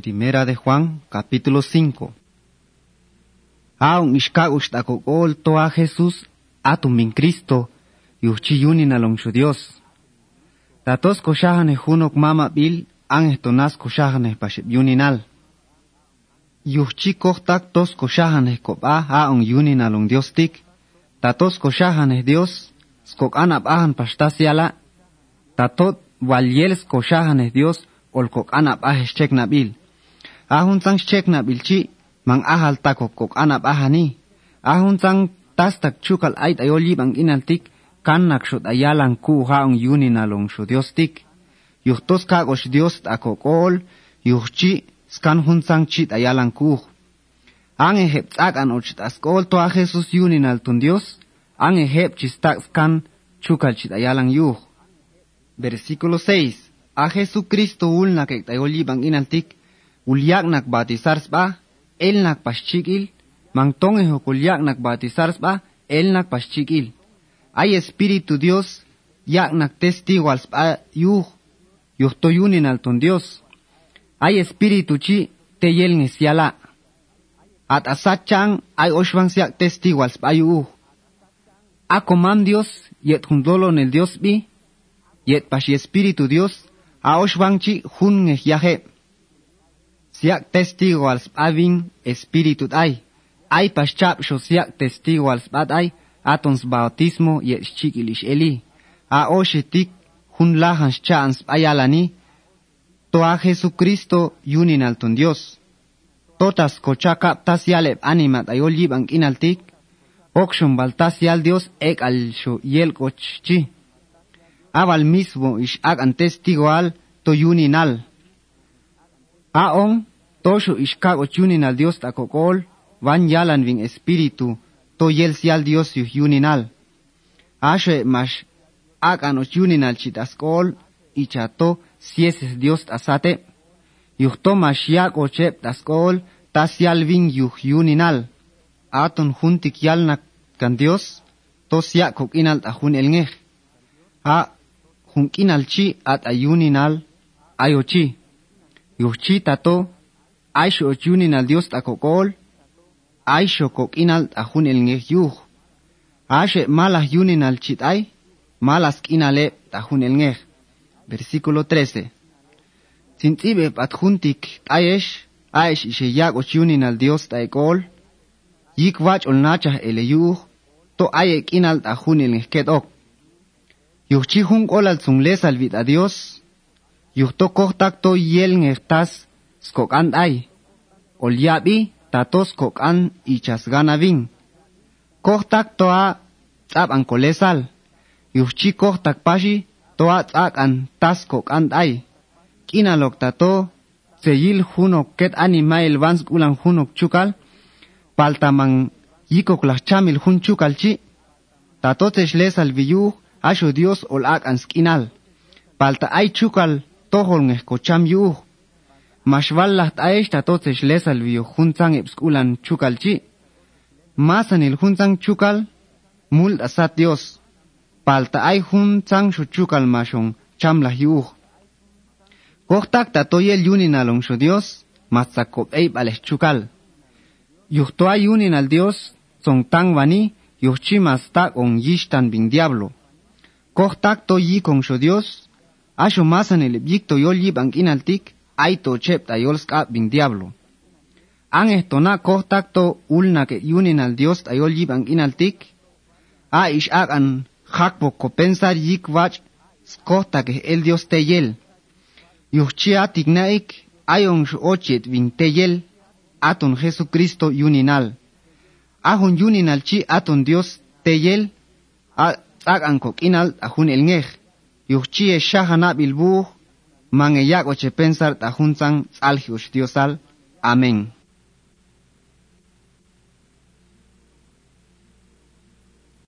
Primera de Juan, capítulo 5. Aun ishkagux takokol toa Jesús atum min Cristo yuchi yunin along shu Dios. Tatos koshahane hunok mama bil ang tonas koshahane pashib yuninal. Yuchi kohtak tos koshahane kopa aun yunin along Dios tik. Tatos koshahane Dios skok anap ahan pastasiala. Tatot walyels koshahane Dios olkok anap ahes chek nabil. Ahun sang chek nabil chi mang ahal takok kok anap ahani. Ahun sang tastak chukal ait ayoli bang inaltik kan nakshot ayalang ku haong yuni nalong shu Dios. Yuhtos kagos Dios akokol, yuhchi skan hun sang chit ayalang ku. Ang ehep tsak an ochit askol to a Jesus yuni naltun Dios, ang ehep chistak skan chukal chit ayalang yuh. Versículo 6. A Jesucristo ulnak ek tayoli bang inaltik, uliaknak batizarsba elnak paschikil mangton ejo kuliaknak batizarsba elnak paschikil ay espíritu dios yaknak testigo al ba, yu yu toyunin alton dios. Ay espíritu chi teyel nesiala. At asachan ay oshwang siak testigo al ba, yu akomam dios yet hundolo nel dios bi yet pashi espíritu dios a oshwang chi hun yaje. Siak testigo al spaving espíritu ay. Ay paschap sho siak testigo al spad ay atons bautismo ye chikilish eli. A oshetik hun lahan chan spayalani. To a Jesucristo yunin alton Dios. Totas kochakap tasialep animat ayolib ang inaltik. Okshon baltasial Dios ek al sho yel kochchi abal mismo ish agan testigo al to yuninal. Aon, tosho ish kago yuninal Dios takokol, van yalan vin espíritu, to yel sial Dios yu yuninal. Ashe mash agan o yuninal chitaskol, ichato sieses Dios asate, yuhto mash yak o chep taskol, tasial vin yu yuninal. Aton juntik yalnak kan Dios, to siak kok inal tajun el ngej. A junkinalchi at ayuninal ayochi. Yuchi tato, aisho oyuninal Dios takokol, aisho kokinal tajun el ngeh Ashe malas yuninal chitay, malas kinale tajun el ngeh. Versículo 13. Sintibe patjuntik ayesh, ayesh ishe yak oyuninal Dios taekol, yik wach olnachah ele yuh, to aye kinal tajun el ngeh ok. Yuchi hun kolal les alvit a Dios. Yuhto kohtakto yel ngeftas skokan ay. Olyabi tatos kokan ichasgana vin. Kohtakto a tzap an kolesal. Yuchi kohtak pashi toa tzak an tas kokan ay. Kinalok tato seyil hunok ket animail vans ulan hunok chukal. Paltamang yikok las chamil chukal chi. Tato les alviyuh asho Dios ol ak anskinal. Palta ay chukal tohol ngehkocham yuh. Mashvallah taesh tatotesh lesal vio junzang ipskulan chukal chi. Masan il junzang chukal mul asat Dios. Palta ay junzang shu chukal mashong chamlah yuh. Kohtak tatoyel yunin along shu Dios, matzakop eib aleh chukal. Yuhto ay yunin al Dios, song tang vani, yuhchi mastak on yishtan bin diablo. kohtak to yi kong sho Dios, asho masan el yik to yol yib ang aito chep ta yolska bin diablo. An estona contacto ulna que yunen al Dios ta yol inaltik. A ish ag hakbo ko pensar yik vach skota el Dios teyel. yel. Yuchia tignaik ayon ochet bin teyel aton Jesucristo yuninal. Ahun yuninal chi aton Dios teyel. A ag an kokinal ahun el ngej. Yuchia shahana bilbuh mangeyak oche pensar tahun sang salhi diosal. Amén.